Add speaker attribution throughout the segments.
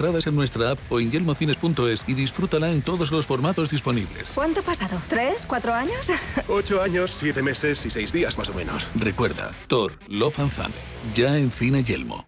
Speaker 1: Entradas en nuestra app o en yelmocines.es y disfrútala en todos los formatos disponibles.
Speaker 2: ¿Cuánto ha pasado? ¿Tres? ¿Cuatro años?
Speaker 3: Ocho años, siete meses y seis días más o menos.
Speaker 1: Recuerda, Thor, Love and Thunder, ya en Cine Yelmo.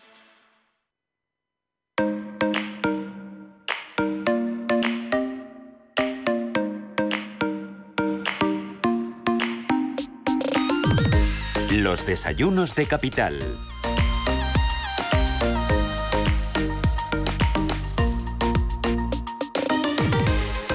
Speaker 4: Los desayunos de capital.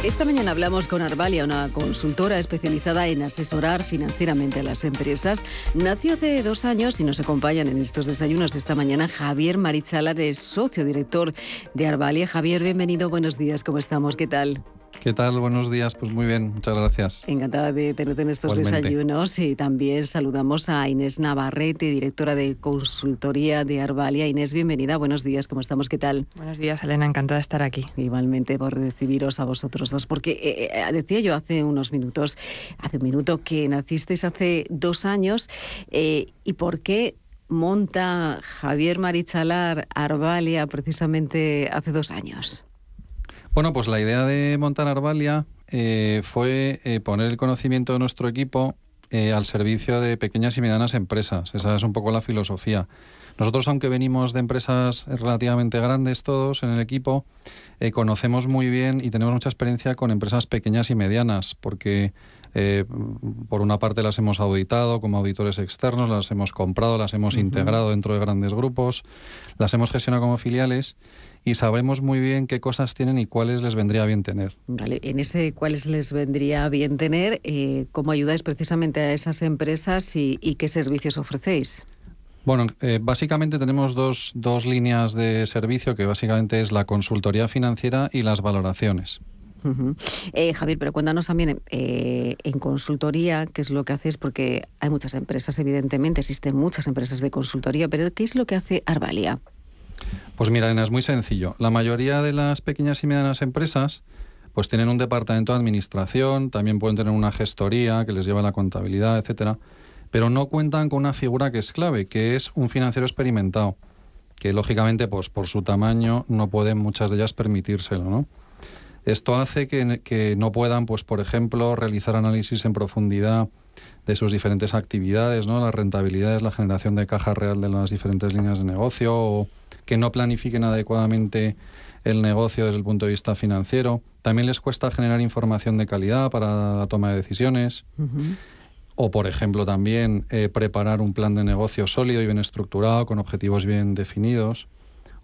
Speaker 5: Esta mañana hablamos con Arvalia, una consultora especializada en asesorar financieramente a las empresas. Nació hace dos años y nos acompañan en estos desayunos esta mañana Javier Marichalar, es socio director de Arvalia. Javier, bienvenido, buenos días, ¿cómo estamos? ¿Qué tal?
Speaker 6: ¿Qué tal? Buenos días. Pues muy bien, muchas gracias.
Speaker 5: Encantada de tenerte en estos desayunos y también saludamos a Inés Navarrete, directora de consultoría de Arvalia. Inés, bienvenida. Buenos días, ¿cómo estamos? ¿Qué tal?
Speaker 7: Buenos días, Elena. Encantada de estar aquí.
Speaker 5: Igualmente por recibiros a vosotros dos, porque eh, eh, decía yo hace unos minutos, hace un minuto que nacisteis hace dos años eh, y por qué monta Javier Marichalar Arvalia precisamente hace dos años.
Speaker 6: Bueno, pues la idea de montar Arvalia eh, fue eh, poner el conocimiento de nuestro equipo eh, al servicio de pequeñas y medianas empresas. Esa es un poco la filosofía. Nosotros, aunque venimos de empresas relativamente grandes todos en el equipo, conocemos muy bien y tenemos mucha experiencia con empresas pequeñas y medianas, porque por una parte las hemos auditado como auditores externos, las hemos comprado, las hemos integrado dentro de grandes grupos, las hemos gestionado como filiales y sabemos muy bien qué cosas tienen y cuáles les vendría bien tener.
Speaker 5: Vale, en ese cuáles les vendría bien tener, eh, ¿cómo ayudáis precisamente a esas empresas y, qué servicios ofrecéis?
Speaker 6: Bueno, eh, básicamente tenemos dos, dos líneas de servicio, que básicamente es la consultoría financiera y las valoraciones.
Speaker 5: Eh, Javier, pero cuéntanos también en consultoría qué es lo que hacéis, porque hay muchas empresas, evidentemente, existen muchas empresas de consultoría, pero ¿qué es lo que hace Arvalia?
Speaker 6: Pues mira, Elena, es muy sencillo. La mayoría de las pequeñas y medianas empresas pues tienen un departamento de administración, también pueden tener una gestoría que les lleva la contabilidad, etcétera, pero no cuentan con una figura que es clave, que es un financiero experimentado, que lógicamente pues por su tamaño no pueden muchas de ellas permitírselo, ¿no? Esto hace que, que no puedan, pues por ejemplo, realizar análisis en profundidad de sus diferentes actividades, ¿no? Las rentabilidades, la generación de caja real de las diferentes líneas de negocio o que no planifiquen adecuadamente el negocio desde el punto de vista financiero. También les cuesta generar información de calidad para la toma de decisiones. O, por ejemplo, también eh, preparar un plan de negocio sólido y bien estructurado, con objetivos bien definidos.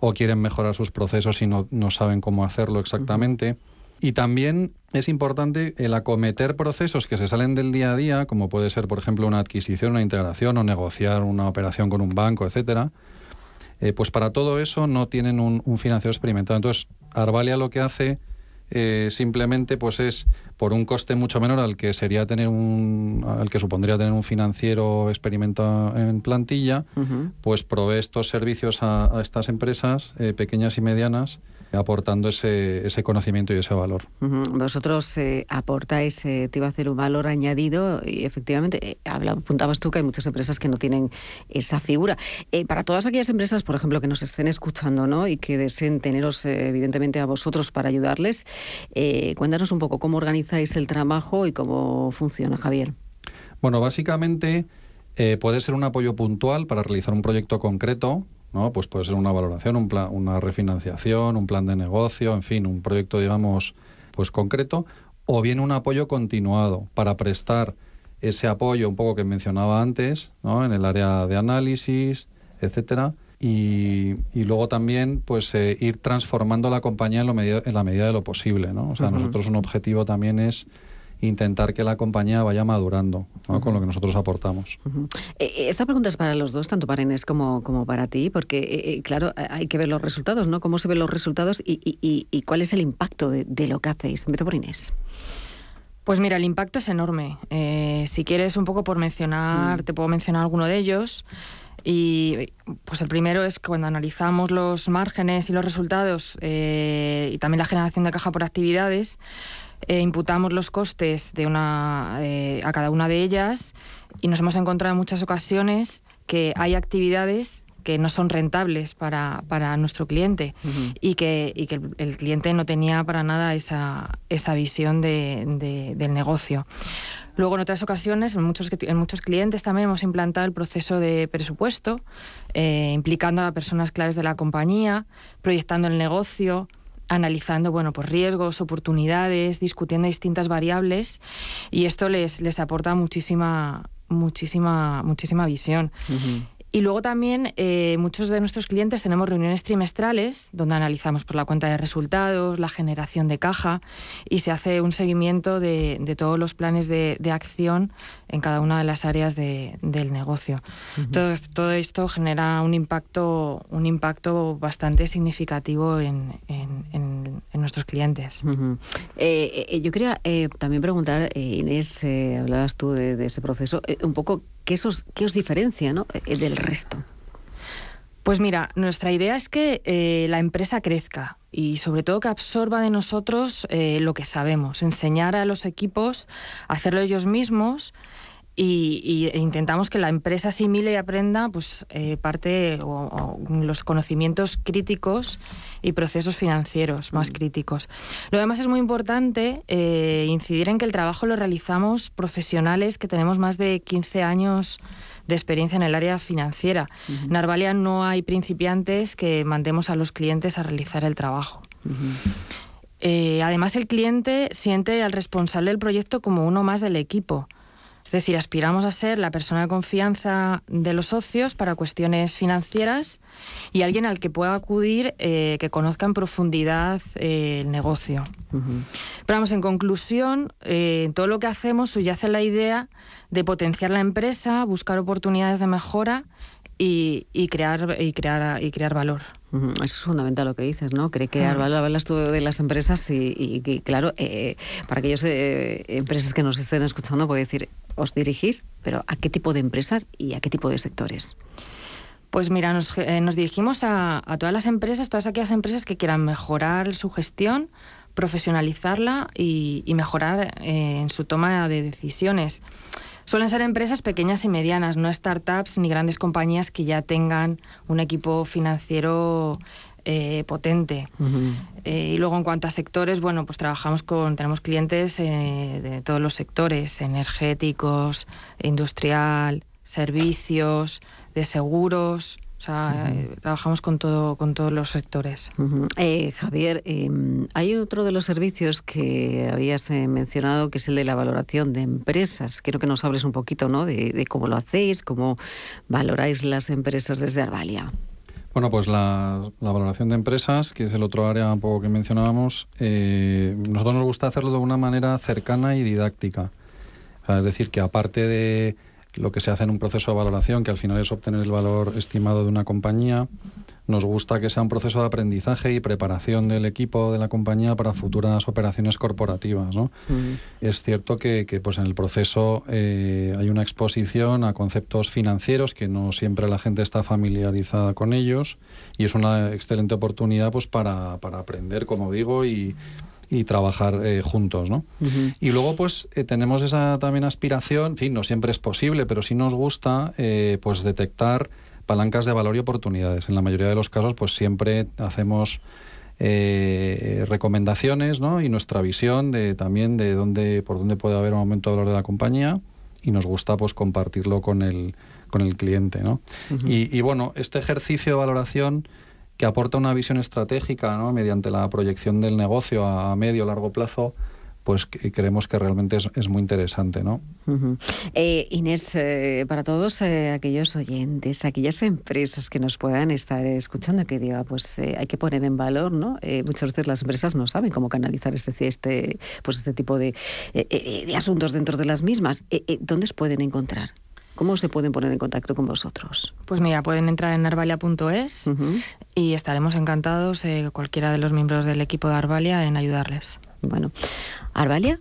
Speaker 6: O quieren mejorar sus procesos y no, saben cómo hacerlo exactamente. Y también es importante el acometer procesos que se salen del día a día, como puede ser, por ejemplo, una adquisición, una integración o negociar una operación con un banco, etcétera, eh, pues para todo eso no tienen un, financiero experimentado. Entonces, Arvalia lo que hace eh, simplemente pues es por un coste mucho menor al que sería tener un al que supondría tener un financiero experimentado en plantilla, pues provee estos servicios a, estas empresas eh, pequeñas y medianas aportando ese, ese conocimiento y ese valor.
Speaker 5: Vosotros eh, aportáis, eh, te iba a hacer un valor añadido y efectivamente, eh, apuntabas tú que hay muchas empresas que no tienen esa figura. para todas aquellas empresas, por ejemplo, que nos estén escuchando ¿no? y que deseen teneros evidentemente a vosotros para ayudarles, cuéntanos un poco cómo organizáis el trabajo y cómo funciona, Javier.
Speaker 6: Bueno, básicamente puede ser un apoyo puntual para realizar un proyecto concreto ¿no? Pues puede ser una valoración, un plan, una refinanciación, un plan de negocio, en fin, un proyecto, digamos, pues concreto, o bien un apoyo continuado para prestar ese apoyo un poco que mencionaba antes, ¿no? En el área de análisis, etcétera, y, luego también pues eh, ir transformando la compañía en, lo en la medida de lo posible, ¿no? O sea, nosotros un objetivo también es intentar que la compañía vaya madurando con lo que nosotros aportamos.
Speaker 5: Eh, eh, esta pregunta es para los dos, tanto para Inés como, como para ti, porque, eh, claro, hay que ver los resultados, ¿no? ¿Cómo se ven los resultados y, y, cuál es el impacto de, lo que hacéis? Empiezo por Inés.
Speaker 7: Pues mira, el impacto es enorme. si quieres un poco por mencionar, mm. te puedo mencionar alguno de ellos. Y pues el primero es que cuando analizamos los márgenes y los resultados y también la generación de caja por actividades, eh, imputamos los costes de una, eh, a cada una de ellas y nos hemos encontrado en muchas ocasiones que hay actividades que no son rentables para, nuestro cliente y que, y que el, cliente no tenía para nada esa, esa visión de, del negocio. Luego, en otras ocasiones, en muchos, en muchos clientes también hemos implantado el proceso de presupuesto, eh, implicando a las personas claves de la compañía, proyectando el negocio, analizando bueno, pues riesgos, oportunidades, discutiendo distintas variables y esto les, les aporta muchísima, muchísima, muchísima visión. Y luego también eh, muchos de nuestros clientes tenemos reuniones trimestrales donde analizamos por la cuenta de resultados, la generación de caja y se hace un seguimiento de, todos los planes de, acción en cada una de las áreas del negocio. todo, todo, esto genera un impacto, un impacto bastante significativo en, nuestros clientes.
Speaker 5: Eh, eh, yo quería también preguntar, Inés, hablabas tú de, ese proceso, un poco ¿Qué, os diferencia ¿no? Eh, del resto?
Speaker 7: Pues mira, nuestra idea es que eh, la empresa crezca y sobre todo que absorba de nosotros eh, lo que sabemos, enseñar a los equipos a hacerlo ellos mismos y, intentamos que la empresa asimile y aprenda pues, parte o, los conocimientos críticos y procesos financieros más mm. críticos. Lo demás es muy importante incidir en que el trabajo lo realizamos profesionales que tenemos más de 15 años de experiencia en el área financiera. En Arvalia no hay principiantes que mandemos a los clientes a realizar el trabajo. Eh, además, el cliente siente al responsable del proyecto como uno más del equipo. Es decir, aspiramos a ser la persona de confianza de los socios para cuestiones financieras y alguien al que pueda acudir eh, que conozca en profundidad eh, el negocio. Pero vamos, en conclusión, eh, todo lo que hacemos subyace la idea de potenciar la empresa, buscar oportunidades de mejora y, crear, y, crear, y crear valor.
Speaker 5: Eso es fundamental lo que dices, ¿no? Cree que hablas tú de las empresas y, claro, para aquellas empresas que nos estén escuchando, puede decir, os dirigís, pero ¿a qué tipo de empresas y a qué tipo de sectores?
Speaker 7: Pues mira, nos, eh, dirigimos a, todas las empresas, todas aquellas empresas que quieran mejorar su gestión, profesionalizarla y, mejorar eh, en su toma de decisiones. Suelen ser empresas pequeñas y medianas, no startups ni grandes compañías que ya tengan un equipo financiero eh, potente. Eh, y luego en cuanto a sectores, bueno, pues trabajamos con, tenemos clientes eh, de todos los sectores, energéticos, industrial, servicios, de seguros. O sea, trabajamos con todo, con todos los sectores.
Speaker 5: Javier, em, hay otro de los servicios que habías mencionado que es el de la valoración de empresas. Quiero que nos hables un poquito, ¿no? De, de cómo lo hacéis, cómo valoráis las empresas desde Arvalia.
Speaker 6: Bueno, pues la, valoración de empresas, que es el otro área un poco que mencionábamos, eh, nosotros nos gusta hacerlo de una manera cercana y didáctica. es decir, que aparte de lo que se hace en un proceso de valoración, que al final es obtener el valor estimado de una compañía. Nos gusta que sea un proceso de aprendizaje y preparación del equipo de la compañía para futuras operaciones corporativas. ¿no? Es cierto que, que, pues en el proceso eh, hay una exposición a conceptos financieros que no siempre la gente está familiarizada con ellos y es una excelente oportunidad pues, para, para aprender, como digo, y y trabajar eh, juntos, ¿no? Y luego, pues, eh, tenemos esa también aspiración, en fin, no siempre es posible, pero sí nos gusta, eh, pues, detectar palancas de valor y oportunidades. En la mayoría de los casos, pues, siempre hacemos recomendaciones, ¿no? Y nuestra visión de también de dónde, por dónde puede haber un aumento de valor de la compañía y nos gusta, pues, compartirlo con el, con el cliente, ¿no? y, y, bueno, este ejercicio de valoración que aporta una visión estratégica ¿no? mediante la proyección del negocio a medio o largo plazo pues creemos que realmente es, muy interesante, ¿no?
Speaker 5: Eh, Inés, eh, para todos eh, aquellos oyentes, aquellas empresas que nos puedan estar escuchando, que diga, pues hay que poner en valor, ¿no? muchas veces las empresas no saben cómo canalizar este, este, pues este tipo de, de asuntos dentro de las mismas. ¿Dónde se pueden encontrar? ¿Cómo se pueden poner en contacto con vosotros?
Speaker 7: Pues mira, pueden entrar en arvalia.es y estaremos encantados, eh, cualquiera de los miembros del equipo de Arvalia, en ayudarles.
Speaker 5: Bueno, arvalia.es.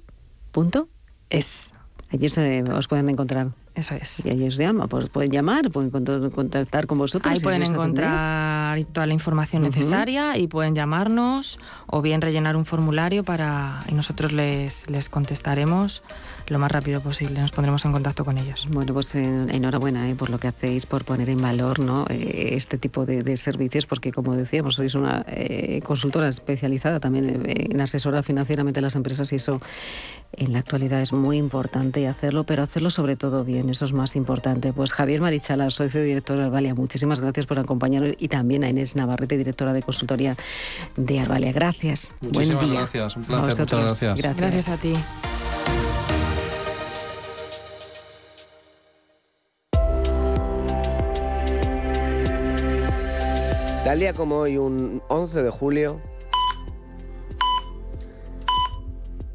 Speaker 5: Allí se, os pueden encontrar.
Speaker 7: Eso es.
Speaker 5: Y allí os llaman, pues pueden llamar, pueden contactar con vosotros.
Speaker 7: Ahí pueden encontrar toda la información necesaria y pueden llamarnos o bien rellenar un formulario para y nosotros les, les contestaremos lo más rápido posible. Nos pondremos en contacto con ellos.
Speaker 5: Bueno, pues enhorabuena eh, por lo que hacéis, por poner en valor ¿no? Eh, este tipo de, servicios, porque como decíamos, sois una eh, consultora especializada también en asesorar financieramente a las empresas y eso en la actualidad es muy importante hacerlo, pero hacerlo sobre todo bien, eso es más importante. Pues Javier Marichala, socio director de Arvalia, muchísimas gracias por acompañarnos y también a Inés Navarrete, directora de consultoría de Arvalia. Gracias.
Speaker 6: Muchísimas gracias, un placer, muchas gracias.
Speaker 7: gracias. Gracias a ti.
Speaker 8: Tal día como hoy, un 11 de julio,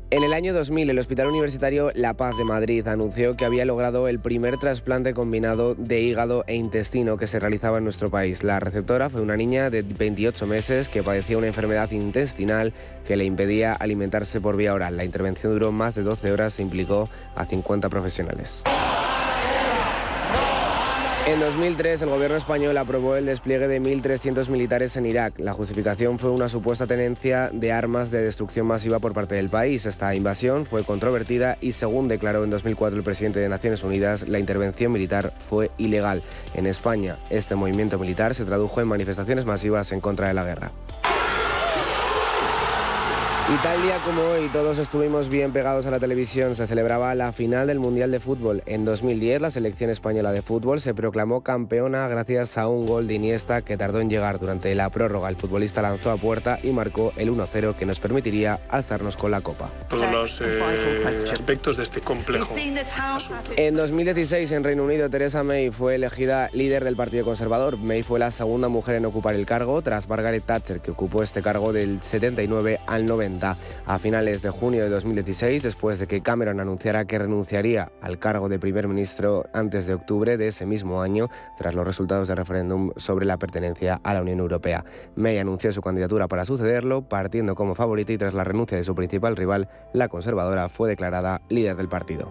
Speaker 8: En el año 2000, el Hospital Universitario La Paz de Madrid anunció que había logrado el primer trasplante combinado de hígado e intestino que se realizaba en nuestro país. La receptora fue una niña de 28 meses que padecía una enfermedad intestinal que le impedía alimentarse por vía oral. La intervención duró más de 12 horas e implicó a 50 profesionales. En 2003, el gobierno español aprobó el despliegue de 1.300 militares en Irak. La justificación fue una supuesta tenencia de armas de destrucción masiva por parte del país. Esta invasión fue controvertida y, según declaró en 2004 el presidente de Naciones Unidas, la intervención militar fue ilegal. En España, este movimiento militar se tradujo en manifestaciones masivas en contra de la guerra. Y tal día como hoy, todos estuvimos bien pegados a la televisión. Se celebraba la final del Mundial de Fútbol. En 2010, la selección española de fútbol se proclamó campeona gracias a un gol de Iniesta que tardó en llegar. Durante la prórroga, el futbolista lanzó a puerta y marcó el 1-0 que nos permitiría alzarnos con la copa.
Speaker 9: Todos los eh, aspectos de este complejo.
Speaker 8: En 2016, en Reino Unido, Theresa May fue elegida líder del Partido Conservador. May fue la segunda mujer en ocupar el cargo tras Margaret Thatcher, que ocupó este cargo del 79 al 90 a finales de junio de 2016, después de que Cameron anunciara que renunciaría al cargo de primer ministro antes de octubre de ese mismo año, tras los resultados del referéndum sobre la pertenencia a la Unión Europea. May anunció su candidatura para sucederlo, partiendo como favorita y tras la renuncia de su principal rival, la conservadora, fue declarada líder del partido.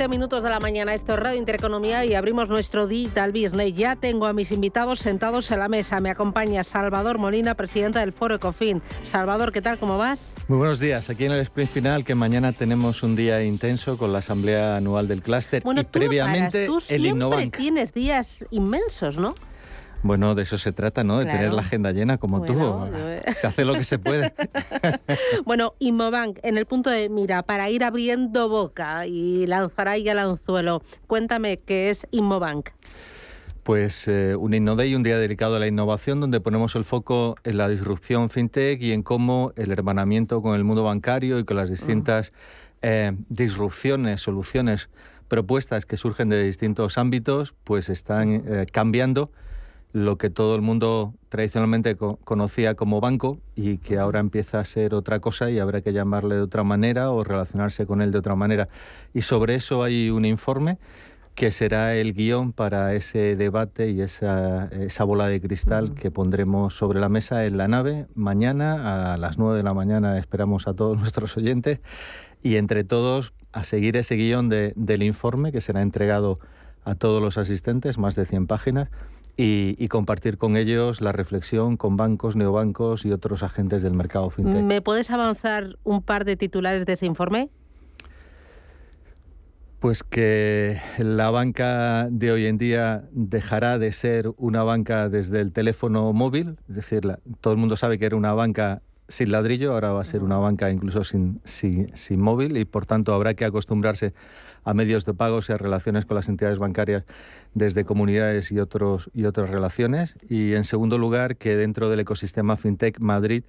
Speaker 10: Y 20 minutos de la mañana. Esto es Radio Intereconomía y abrimos nuestro Digital Business. Ya tengo a mis invitados sentados en la mesa. Me acompaña Salvador Molina, presidenta del Foro Ecofin. Salvador, ¿qué tal? ¿Cómo vas?
Speaker 11: Muy buenos días. Aquí en el sprint final, que mañana tenemos un día intenso con la asamblea anual del clúster
Speaker 10: bueno,
Speaker 11: y previamente
Speaker 10: tú
Speaker 11: el Innobank.
Speaker 10: tienes días inmensos, ¿no?
Speaker 11: Bueno, de eso se trata, ¿no? De tener la agenda llena como tú. Se hace lo que se puede.
Speaker 10: bueno, Inmobank, en el punto de mira, para ir abriendo boca y lanzar ahí al anzuelo, cuéntame qué es Inmobank.
Speaker 11: Pues eh, un InnoDay, un día dedicado a la innovación, donde ponemos el foco en la disrupción fintech y en cómo el hermanamiento con el mundo bancario y con las distintas eh, disrupciones, soluciones, propuestas que surgen de distintos ámbitos, pues están eh, cambiando lo que todo el mundo tradicionalmente conocía como banco y que ahora empieza a ser otra cosa y habrá que llamarle de otra manera o relacionarse con él de otra manera. Y sobre eso hay un informe que será el guion para ese debate y esa, esa bola de cristal que pondremos sobre la mesa en la nave mañana a las 9 de la mañana. Esperamos a todos nuestros oyentes y entre todos a seguir ese guion del informe que será entregado a todos los asistentes, más de 100 páginas y, compartir con ellos la reflexión con bancos, neobancos y otros agentes del mercado fintech.
Speaker 10: ¿Me puedes avanzar un par de titulares de ese informe?
Speaker 11: Pues que la banca de hoy en día dejará de ser una banca desde el teléfono móvil, es decir, todo el mundo sabe que era una banca sin ladrillo, ahora va a ser una banca incluso sin, sin móvil y por tanto habrá que acostumbrarse a medios de pagos y a relaciones con las entidades bancarias desde comunidades y, otros, y otras relaciones. Y en segundo lugar, que dentro del ecosistema FinTech Madrid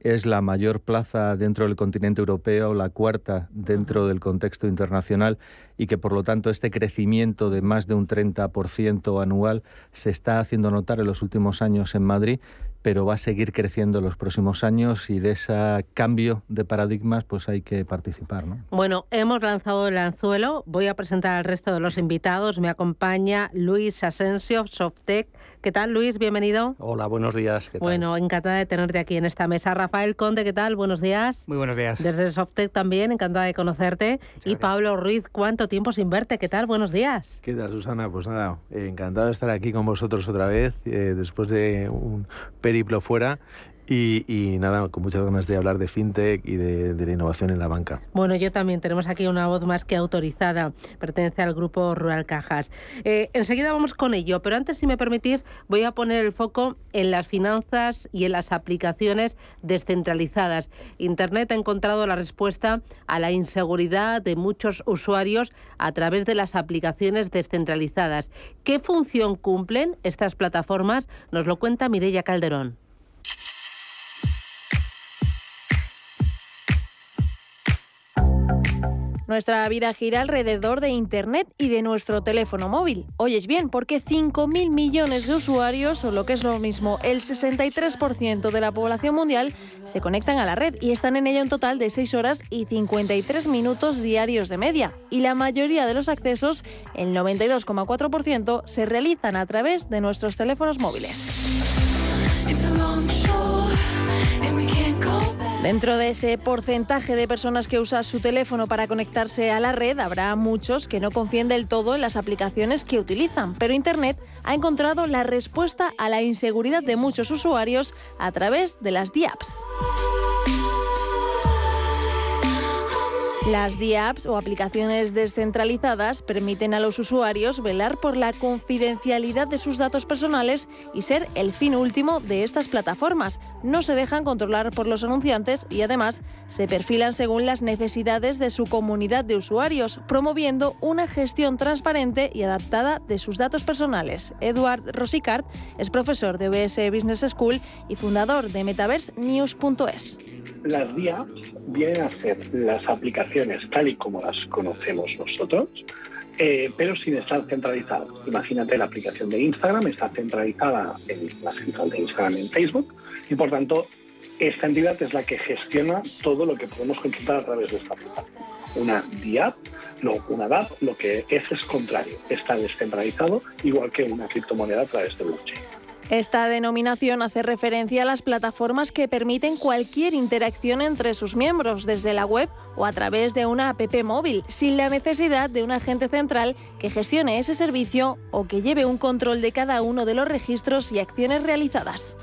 Speaker 11: es la mayor plaza dentro del continente europeo, la cuarta dentro del contexto internacional y que por lo tanto este crecimiento de más de un 30% anual se está haciendo notar en los últimos años en Madrid pero va a seguir creciendo en los próximos años y de ese cambio de paradigmas pues hay que participar. ¿no?
Speaker 10: Bueno, hemos lanzado el anzuelo, voy a presentar al resto de los invitados, me acompaña Luis Asensio, Softec. ¿Qué tal Luis? Bienvenido.
Speaker 12: Hola, buenos días.
Speaker 10: Bueno, encantada de tenerte aquí en esta mesa. Rafael Conde, ¿qué tal? Buenos días.
Speaker 13: Muy buenos días.
Speaker 10: Desde Softec también, encantada de conocerte. y Pablo Ruiz, ¿cuánto tiempo sin verte? ¿Qué tal? Buenos días.
Speaker 14: ¿Qué tal, Susana? Pues nada, encantado de estar aquí con vosotros otra vez, eh, después de un periodo fuera y, nada, con muchas ganas de hablar de fintech y de, la innovación en la banca.
Speaker 10: Bueno, yo también tenemos aquí una voz más que autorizada, pertenece al grupo Rural Cajas. Eh, enseguida vamos con ello, pero antes, si me permitís, voy a poner el foco en las finanzas y en las aplicaciones descentralizadas. Internet ha encontrado la respuesta a la inseguridad de muchos usuarios a través de las aplicaciones descentralizadas. ¿Qué función cumplen estas plataformas? Nos lo cuenta Mireia Calderón.
Speaker 15: Nuestra vida gira alrededor de Internet y de nuestro teléfono móvil. Oyes bien, porque 5.000 millones de usuarios, o lo que es lo mismo, el 63% de la población mundial, se conectan a la red y están en ella un total de 6 horas y 53 minutos diarios de media. Y la mayoría de los accesos, el 92,4%, se realizan a través de nuestros teléfonos móviles. Dentro de ese porcentaje de personas que usan su teléfono para conectarse a la red, habrá muchos que no confíen del todo en las aplicaciones que utilizan, pero Internet ha encontrado la respuesta a la inseguridad de muchos usuarios a través de las DIAPs. Las DIAPs o aplicaciones descentralizadas permiten a los usuarios velar por la confidencialidad de sus datos personales y ser el fin último de estas plataformas. No se dejan controlar por los anunciantes y además se perfilan según las necesidades de su comunidad de usuarios, promoviendo una gestión transparente y adaptada de sus datos personales. Eduard Rosicart es profesor de OBS Business School y fundador de MetaverseNews.es.
Speaker 16: Las DIAPs vienen a ser las aplicaciones tal y como las conocemos nosotros, eh, pero sin estar centralizadas. Imagínate la aplicación de Instagram está centralizada en la central de Instagram en Facebook y por tanto esta entidad es la que gestiona todo lo que podemos consultar a través de esta aplicación. Una DApp, no, una DApp lo que es es contrario, está descentralizado igual que una criptomoneda a través de blockchain.
Speaker 15: Esta denominación hace referencia a las plataformas que permiten cualquier interacción entre sus miembros desde la web o a través de una app móvil, sin la necesidad de un agente central que gestione ese servicio o que lleve un control de cada uno de los registros y acciones realizadas.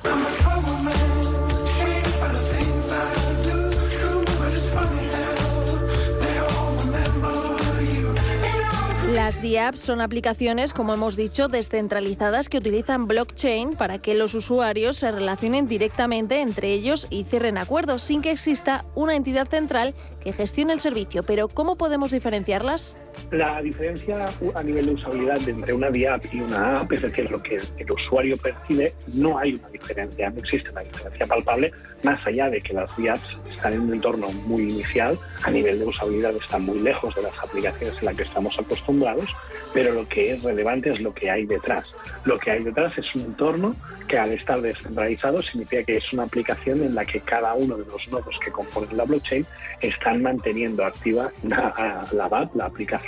Speaker 15: Las DIAPs son aplicaciones, como hemos dicho, descentralizadas que utilizan blockchain para que los usuarios se relacionen directamente entre ellos y cierren acuerdos sin que exista una entidad central que gestione el servicio. Pero ¿cómo podemos diferenciarlas?
Speaker 16: La diferencia a nivel de usabilidad entre una DIAP y una app, es decir, lo que el usuario percibe, no hay una diferencia, no existe una diferencia palpable, más allá de que las DIAPs están en un entorno muy inicial, a nivel de usabilidad están muy lejos de las aplicaciones en las que estamos acostumbrados, pero lo que es relevante es lo que hay detrás. Lo que hay detrás es un entorno que al estar descentralizado significa que es una aplicación en la que cada uno de los nodos que componen la blockchain están manteniendo activa la, la app, la aplicación,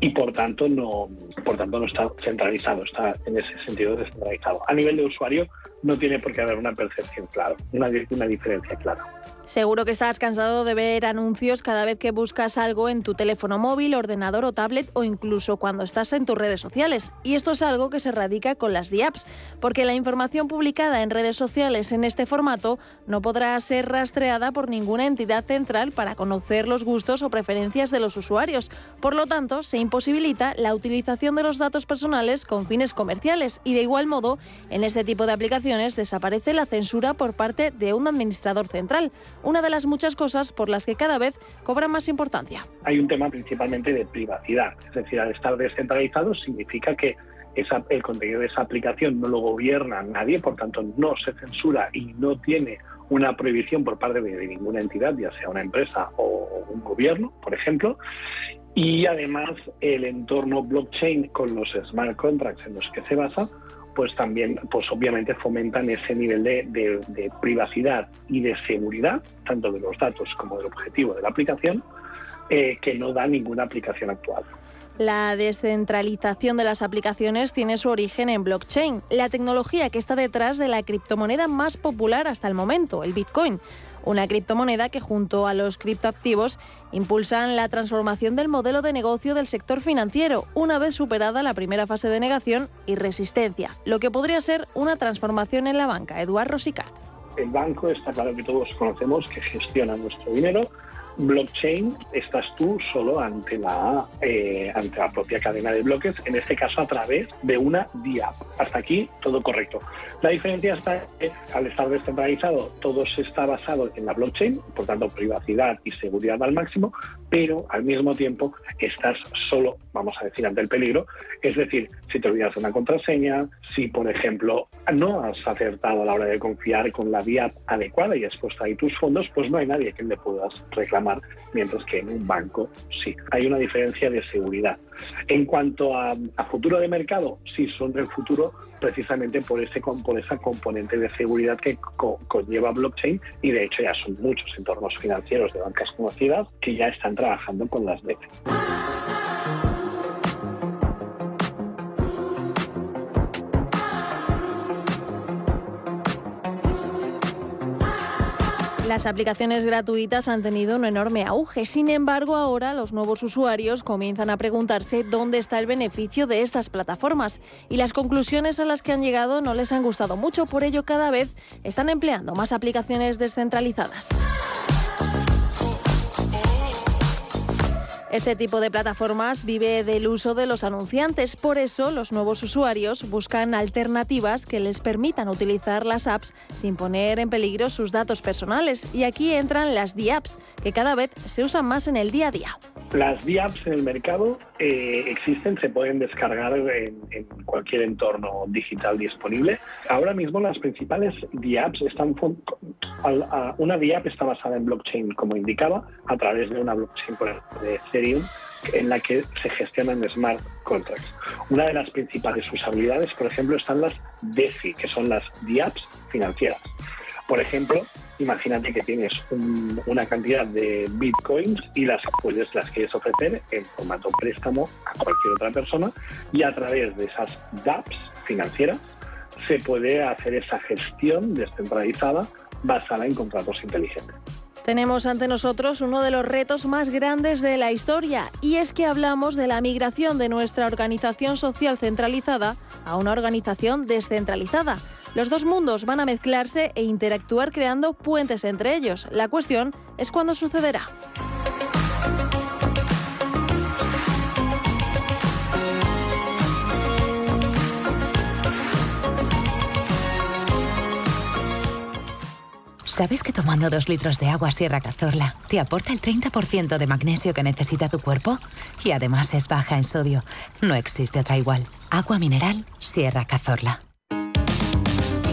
Speaker 16: y por tanto no por tanto no está centralizado, está en ese sentido descentralizado. A nivel de usuario no tiene por qué haber una percepción clara, una, una diferencia clara.
Speaker 15: Seguro que estás cansado de ver anuncios cada vez que buscas algo en tu teléfono móvil, ordenador o tablet o incluso cuando estás en tus redes sociales. Y esto es algo que se radica con las DIAPs, porque la información publicada en redes sociales en este formato no podrá ser rastreada por ninguna entidad central para conocer los gustos o preferencias de los usuarios. Por lo tanto, se imposibilita la utilización de los datos personales con fines comerciales y de igual modo, en este tipo de aplicaciones desaparece la censura por parte de un administrador central una de las muchas cosas por las que cada vez cobra más importancia.
Speaker 16: Hay un tema principalmente de privacidad, es decir, al estar descentralizado significa que el contenido de esa aplicación no lo gobierna nadie, por tanto no se censura y no tiene una prohibición por parte de ninguna entidad, ya sea una empresa o un gobierno, por ejemplo. Y además el entorno blockchain con los smart contracts en los que se basa, pues también, pues obviamente fomentan ese nivel de, privacidad y de seguridad, tanto de los datos como del objetivo de la aplicación, eh, que no da ninguna aplicación actual.
Speaker 15: La descentralización de las aplicaciones tiene su origen en blockchain, la tecnología que está detrás de la criptomoneda más popular hasta el momento, el Bitcoin una criptomoneda que junto a los criptoactivos impulsan la transformación del modelo de negocio del sector financiero, una vez superada la primera fase de negación y resistencia, lo que podría ser una transformación en la banca. Eduardo Rosicart.
Speaker 16: El banco está claro que todos conocemos que gestiona nuestro dinero blockchain estás tú solo ante la, eh, ante la propia cadena de bloques, en este caso a través de una DIAP. Hasta aquí todo correcto. La diferencia está al estar descentralizado todo se está basado en la blockchain, por tanto privacidad y seguridad al máximo, pero al mismo tiempo estás solo, vamos a decir, ante el peligro. Es decir, si te olvidas de una contraseña, si por ejemplo no has acertado a la hora de confiar con la DIAP adecuada y has puesto ahí tus fondos, pues no hay nadie que le puedas reclamar mientras que en un banco sí. Hay una diferencia de seguridad. En cuanto a, futuro de mercado, sí son del futuro precisamente por, ese, por esa componente de seguridad que conlleva blockchain y de hecho ya son muchos entornos financieros de bancas conocidas que ya están trabajando con las DEFI.
Speaker 15: Las aplicaciones gratuitas han tenido un enorme auge. Sin embargo, ahora los nuevos usuarios comienzan a preguntarse dónde está el beneficio de estas plataformas. Y las conclusiones a las que han llegado no les han gustado mucho, por ello cada vez están empleando más aplicaciones descentralizadas. Este tipo de plataformas vive del uso de los anunciantes, por eso los nuevos usuarios buscan alternativas que les permitan utilizar las apps sin poner en peligro sus datos personales. Y aquí entran las DIAPs, que cada vez se usan más en el día a día.
Speaker 16: Las DIAPs en el mercado eh, existen, se pueden descargar en, cualquier entorno digital disponible. Ahora mismo las principales DIAPs están... Una DIAP está basada en blockchain, como indicaba, a través de una blockchain de Ethereum en la que se gestionan smart contracts. Una de las principales usabilidades, por ejemplo, están las DeFi, que son las DIAPs financieras. Por ejemplo, imagínate que tienes una cantidad de bitcoins y las puedes las quieres ofrecer en formato préstamo a cualquier otra persona y a través de esas DApps financieras se puede hacer esa gestión descentralizada basada en contratos inteligentes.
Speaker 15: Tenemos ante nosotros uno de los retos más grandes de la historia y es que hablamos de la migración de nuestra organización social centralizada a una organización descentralizada. Los dos mundos van a mezclarse e interactuar creando puentes entre ellos. La cuestión es cuándo sucederá.
Speaker 12: ¿Sabes que tomando dos litros de agua Sierra Cazorla te aporta el 30% de magnesio que necesita tu cuerpo? Y además es baja en sodio. No existe otra igual. Agua mineral Sierra Cazorla.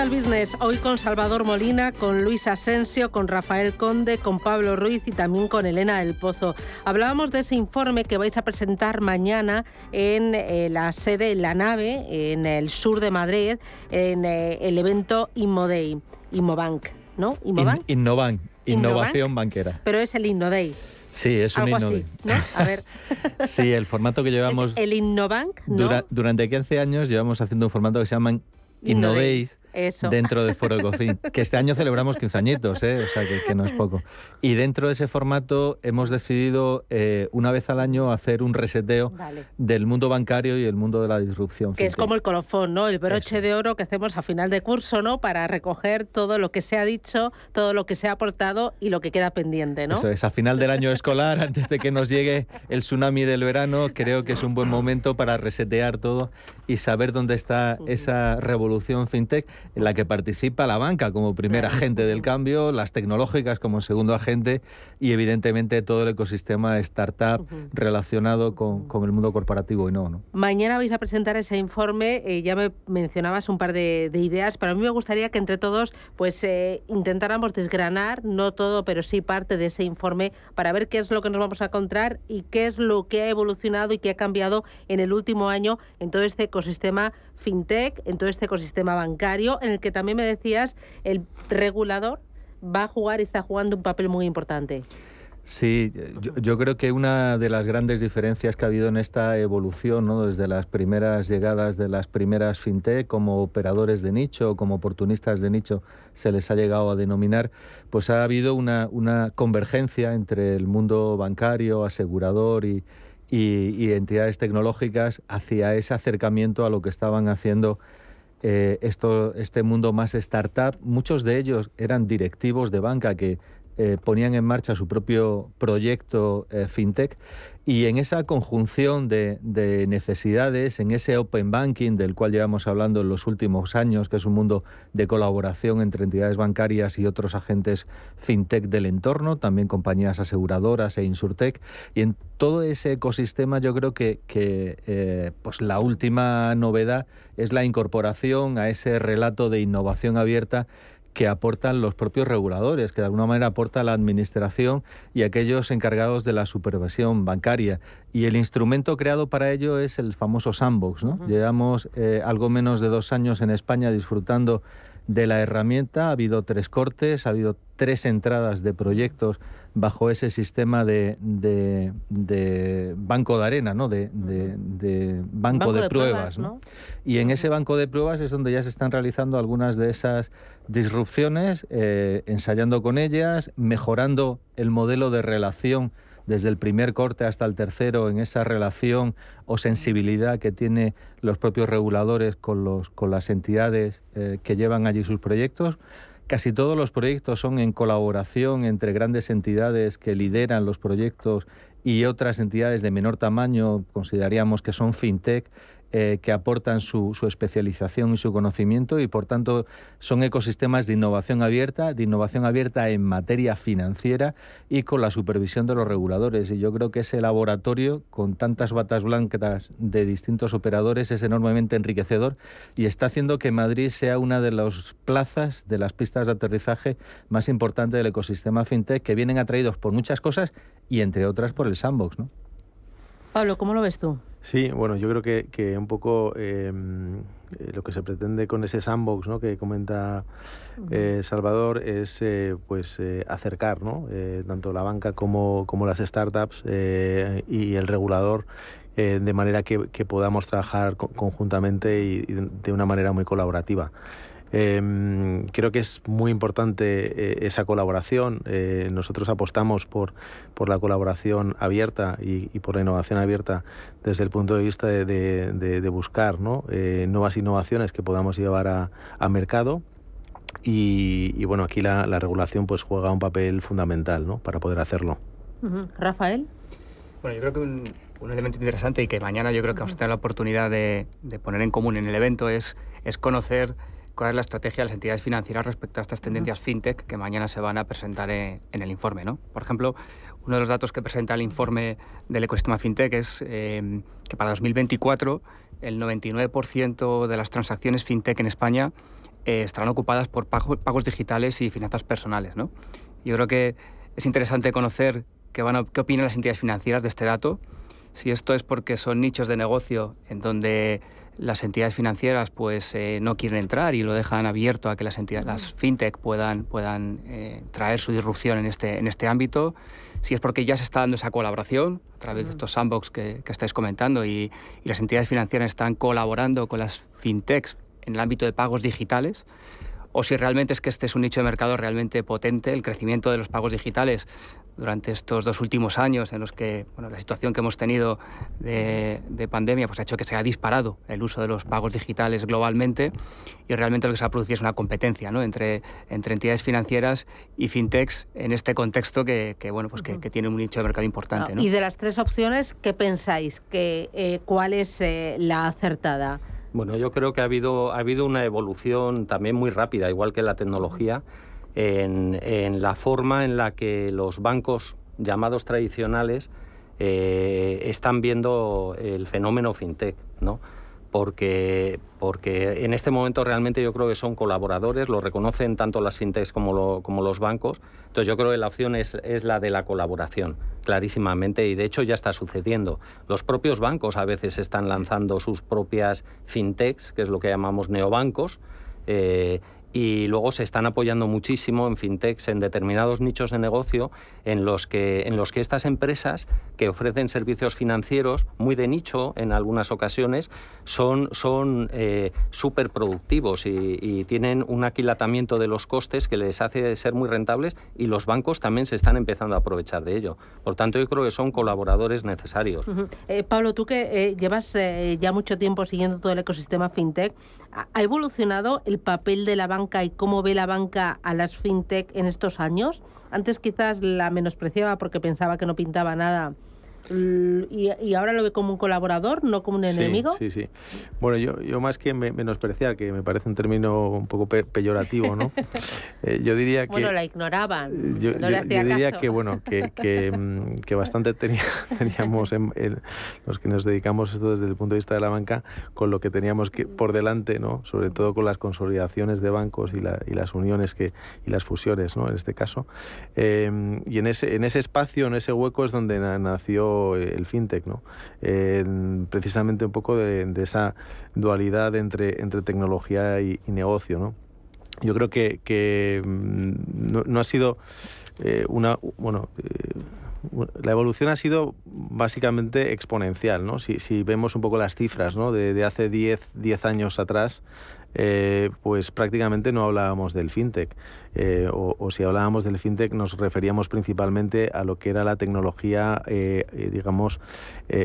Speaker 10: Digital Business, hoy con Salvador Molina, con Luis Asensio, con Rafael Conde, con Pablo Ruiz y también con Elena del Pozo. Hablábamos de ese informe que vais a presentar mañana en eh, la sede, en la nave, en el sur de Madrid, en eh, el evento Inmodei, Inmobank, ¿no?
Speaker 11: Inmobank. Innobank, innovación banquera.
Speaker 10: Pero es el Innoday.
Speaker 11: Sí, es un
Speaker 10: ver.
Speaker 11: sí, el formato que llevamos...
Speaker 10: el Innobank, ¿no?
Speaker 11: durante 15 años llevamos haciendo un formato que se llama Innodays dentro de Foro Ecofin, que este año celebramos 15 añitos, ¿eh? o sea que, no es poco. Y dentro de ese formato hemos decidido eh, una vez al año hacer un reseteo del mundo bancario y el mundo de la disrupción.
Speaker 10: Que es como el colofón, ¿no? El broche de oro que hacemos a final de curso, ¿no? Para recoger todo lo que se ha dicho, todo lo que se ha aportado y lo que queda pendiente, ¿no?
Speaker 11: Eso es, a final del año escolar, antes de que nos llegue el tsunami del verano, creo que es un buen momento para resetear todo y saber dónde está esa revolución fintech en la que participa la banca como primer agente del cambio, las tecnológicas como segundo agente y evidentemente todo el ecosistema startup relacionado con, el mundo corporativo y no, no.
Speaker 10: Mañana vais a presentar ese informe, eh, ya me mencionabas un par de, ideas, pero a mí me gustaría que entre todos pues eh, intentáramos desgranar, no todo, pero sí parte de ese informe para ver qué es lo que nos vamos a encontrar y qué es lo que ha evolucionado y qué ha cambiado en el último año en todo este ecosistema fintech, en todo este ecosistema bancario, en el que también me decías el regulador va a jugar y está jugando un papel muy importante.
Speaker 11: Sí, yo, creo que una de las grandes diferencias que ha habido en esta evolución, ¿no? desde las primeras llegadas de las primeras fintech como operadores de nicho, como oportunistas de nicho, se les ha llegado a denominar, pues ha habido una, una convergencia entre el mundo bancario, asegurador y, y, entidades tecnológicas hacia ese acercamiento a lo que estaban haciendo eh, esto, este mundo más startup. Muchos de ellos eran directivos de banca que eh, ponían en marcha su propio proyecto eh, fintech y en esa conjunción de, necesidades, en ese open banking del cual llevamos hablando en los últimos años, que es un mundo de colaboración entre entidades bancarias y otros agentes fintech del entorno, también compañías aseguradoras e insurtech, y en todo ese ecosistema yo creo que, eh, pues la última novedad es la incorporación a ese relato de innovación abierta que aportan los propios reguladores, que de alguna manera aporta la administración y aquellos encargados de la supervisión bancaria. Y el instrumento creado para ello es el famoso sandbox. ¿no? Llevamos eh, algo menos de dos años en España disfrutando de la herramienta. Ha habido tres cortes, ha habido tres entradas de proyectos bajo ese sistema de, banco de arena, ¿no? de, banco, de, pruebas. Y en ese banco de pruebas es donde ya se están realizando algunas de esas disrupciones, eh, ensayando con ellas, mejorando el modelo de relación desde el primer corte hasta el tercero en esa relación o sensibilidad que tienen los propios reguladores con, los, con las entidades eh, que llevan allí sus proyectos. Casi todos los proyectos son en colaboración entre grandes entidades que lideran los proyectos y otras entidades de menor tamaño, consideraríamos que son fintech, eh, que aportan su, especialización y su conocimiento y por tanto son ecosistemas de innovación abierta, de innovación abierta en materia financiera y con la supervisión de los reguladores. Y yo creo que ese laboratorio, con tantas batas blancas de distintos operadores, es enormemente enriquecedor y está haciendo que Madrid sea una de las plazas de las pistas de aterrizaje más importantes del ecosistema fintech que vienen atraídos por muchas cosas y entre otras por el sandbox. ¿no?
Speaker 10: Pablo, ¿cómo lo ves tú?
Speaker 14: Sí, bueno, yo creo que, que un poco em, eh, lo que se pretende con ese sandbox ¿no? que comenta eh, Salvador es eh, pues acercar ¿no? tanto la banca como, como las startups y el regulador de manera que, que podamos trabajar conjuntamente y, de una manera muy colaborativa. Em, creo que es muy importante eh, esa colaboración. Eh, nosotros apostamos por, por la colaboración abierta y, por la innovación abierta desde el punto de vista de, buscar ¿no? Eh, nuevas innovaciones que podamos llevar a, mercado. Y, bueno, aquí la, regulación pues juega un papel fundamental ¿no? para poder hacerlo.
Speaker 10: Rafael.
Speaker 17: Bueno, yo creo que un, elemento interesante y que mañana yo creo que vamos a tener la oportunidad de, poner en común en el evento es, es conocer cuál es la estrategia de las entidades financieras respecto a estas tendencias fintech que mañana se van a presentar en, el informe. ¿no? Por ejemplo, uno de los datos que presenta el informe del ecosistema fintech es eh, que para 2024 el 99% de las transacciones fintech en España eh, estarán ocupadas por pagos, digitales y finanzas personales. ¿no? Yo creo que es interesante conocer qué, van qué opinan las entidades financieras de este dato, si esto es porque son nichos de negocio en donde las entidades financieras pues eh, no quieren entrar y lo dejan abierto a que las entidades, las fintech puedan, puedan eh, traer su disrupción en este, en este ámbito. Si es porque ya se está dando esa colaboración a través de estos sandbox que, que estáis comentando y, y, las entidades financieras están colaborando con las fintechs en el ámbito de pagos digitales, o si realmente es que este es un nicho de mercado realmente potente, el crecimiento de los pagos digitales durante estos dos últimos años en los que bueno, la situación que hemos tenido de, pandemia pues, ha hecho que se ha disparado el uso de los pagos digitales globalmente y realmente lo que se ha producido es una competencia ¿no? entre, entre entidades financieras y fintechs en este contexto que, bueno, pues que, tiene un nicho de mercado importante.
Speaker 10: Y de las tres opciones, ¿qué pensáis? Que, eh, ¿Cuál es eh, la acertada?
Speaker 18: Bueno, yo creo que ha habido, ha habido una evolución también muy rápida, igual que la tecnología en, la forma en la que los bancos llamados tradicionales eh, están viendo el fenómeno fintech, ¿no? Porque, porque en este momento realmente yo creo que son colaboradores, lo reconocen tanto las fintechs como, como los bancos. Entonces yo creo que la opción es, es, la de la colaboración, clarísimamente, y de hecho ya está sucediendo. Los propios bancos a veces están lanzando sus propias fintechs, que es lo que llamamos neobancos, eh, y luego se están apoyando muchísimo en fintechs, en determinados nichos de negocio en los que, en los que estas empresas que ofrecen servicios financieros muy de nicho en algunas ocasiones son, son eh, súper productivos y, tienen un aquilatamiento de los costes que les hace ser muy rentables y los bancos también se están empezando a aprovechar de ello. Por tanto, yo creo que son colaboradores necesarios.
Speaker 10: Eh, Pablo, tú que eh, llevas ya mucho tiempo siguiendo todo el ecosistema fintech, ¿ha evolucionado el papel de la banca y cómo ve la banca a las fintech en estos años? Antes quizás la menospreciaba porque pensaba que no pintaba nada y, ahora lo ve como un colaborador, no como un enemigo.
Speaker 14: Sí, sí. Bueno, yo, yo más que menospreciar, que me parece un término un poco peyorativo, ¿no? Eh, yo diría que...
Speaker 10: Bueno, la ignoraban.
Speaker 14: Yo, diría que, bueno, que, que, mm, que bastante teníamos en, los que nos dedicamos esto desde el punto de vista de la banca con lo que teníamos que por delante, ¿no? Sobre todo con las consolidaciones de bancos y, la, y las uniones que, y las fusiones, ¿no? En este caso. Eh, y en ese, en ese espacio, en ese hueco es donde nació el fintech, ¿no? precisamente un poco de, esa dualidad entre, entre tecnología y, negocio, ¿no? yo creo que, mm, no, ha sido eh, una... Bueno, la evolución ha sido básicamente exponencial, ¿no? Si, vemos un poco las cifras, ¿no? De, hace 10, 10 años atrás, eh, pues prácticamente no hablábamos del fintech. Eh, o, si hablábamos del fintech nos referíamos principalmente a lo que era la tecnología, eh, digamos,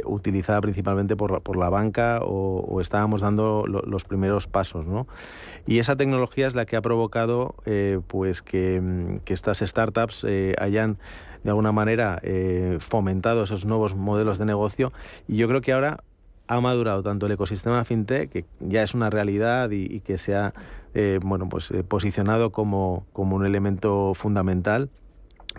Speaker 14: utilizada principalmente por, por la banca o, estábamos dando los primeros pasos. ¿no? Y esa tecnología es la que ha provocado pues que, que, estas startups hayan de alguna manera fomentado esos nuevos modelos de negocio y yo creo que ahora ha madurado tanto el ecosistema fintech, que ya es una realidad y, que se ha eh, bueno, pues, eh, posicionado como, como un elemento fundamental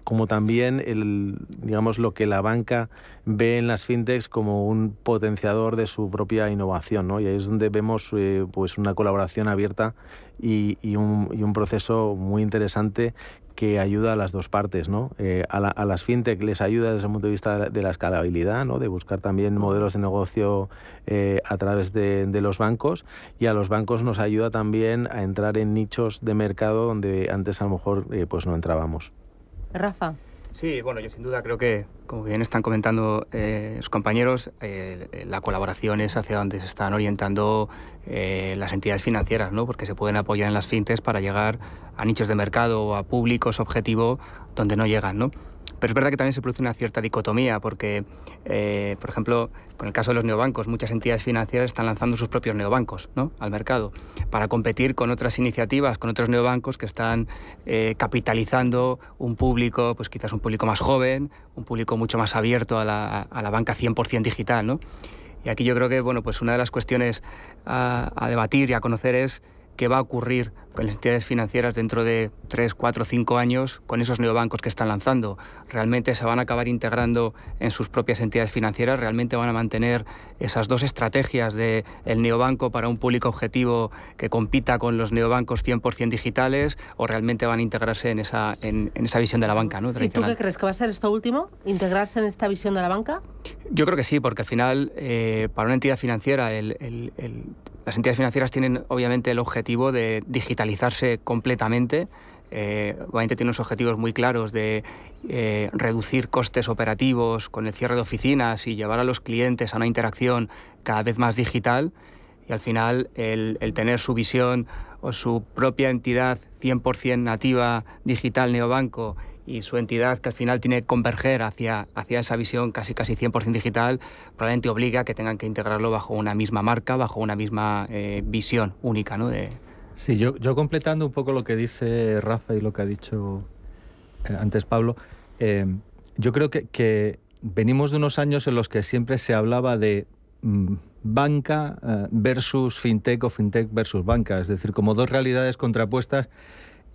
Speaker 14: como también el, digamos, lo que la banca ve en las fintechs como un potenciador de su propia innovación. ¿no? Y ahí es donde vemos eh, pues una colaboración abierta y, un, y, un, proceso muy interesante que ayuda a las dos partes, ¿no? Eh, a, las fintech les ayuda desde el punto de vista de la escalabilidad, ¿no? De buscar también modelos de negocio eh, a través de, los bancos y a los bancos nos ayuda también a entrar en nichos de mercado donde antes a lo mejor eh, pues no entrábamos.
Speaker 10: Rafa.
Speaker 17: Sí, bueno, yo sin duda creo que, como bien están comentando eh, los compañeros, eh, la colaboración es hacia donde se están orientando eh, las entidades financieras, ¿no? porque se pueden apoyar en las fintes para llegar a nichos de mercado o a públicos objetivo donde no llegan. ¿no? Pero es verdad que también se produce una cierta dicotomía, porque, eh, por ejemplo, con el caso de los neobancos, muchas entidades financieras están lanzando sus propios neobancos ¿no? al mercado para competir con otras iniciativas, con otros neobancos que están eh, capitalizando un público, pues quizás un público más joven, un público mucho más abierto a la, a la banca 100% digital. ¿no? Y aquí yo creo que bueno, pues una de las cuestiones a, a debatir y a conocer es qué va a ocurrir con las entidades financieras dentro de 3, 4, 5 años con esos neobancos que están lanzando. ¿Realmente se van a acabar integrando en sus propias entidades financieras? ¿Realmente van a mantener esas dos estrategias de el neobanco para un público objetivo que compita con los neobancos 100% digitales o realmente van a integrarse en esa, en, esa visión de la banca? ¿no?
Speaker 10: ¿Y tú qué crees? ¿Que va a ser esto último? ¿Integrarse en esta visión de la banca?
Speaker 17: Yo creo que sí, porque al final, eh, para una entidad financiera, el, las entidades financieras tienen obviamente el objetivo de digitalizarse completamente. Eh, obviamente tienen unos objetivos muy claros de eh, reducir costes operativos con el cierre de oficinas y llevar a los clientes a una interacción cada vez más digital. Y al final el, el tener su visión o su propia entidad 100% nativa digital neobanco y su entidad que al final tiene que converger hacia, hacia esa visión casi casi 100% digital, probablemente obliga a que tengan que integrarlo bajo una misma marca, bajo una misma eh, visión única. ¿no? De...
Speaker 11: Sí, yo, yo completando un poco lo que dice Rafa y lo que ha dicho eh, antes Pablo, eh, yo creo que, que, venimos de unos años en los que siempre se hablaba de mm, banca versus fintech o fintech versus banca, es decir, como dos realidades contrapuestas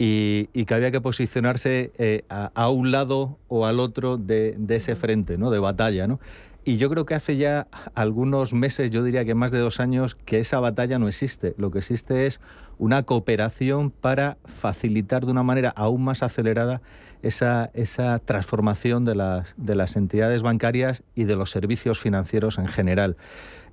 Speaker 11: y, que había que posicionarse eh, a, un lado o al otro de, ese frente ¿no? de batalla. ¿no? Y yo creo que hace ya algunos meses, yo diría que más de dos años, que esa batalla no existe. Lo que existe es una cooperación para facilitar de una manera aún más acelerada esa, esa transformación de las, de las entidades bancarias y de los servicios financieros en general.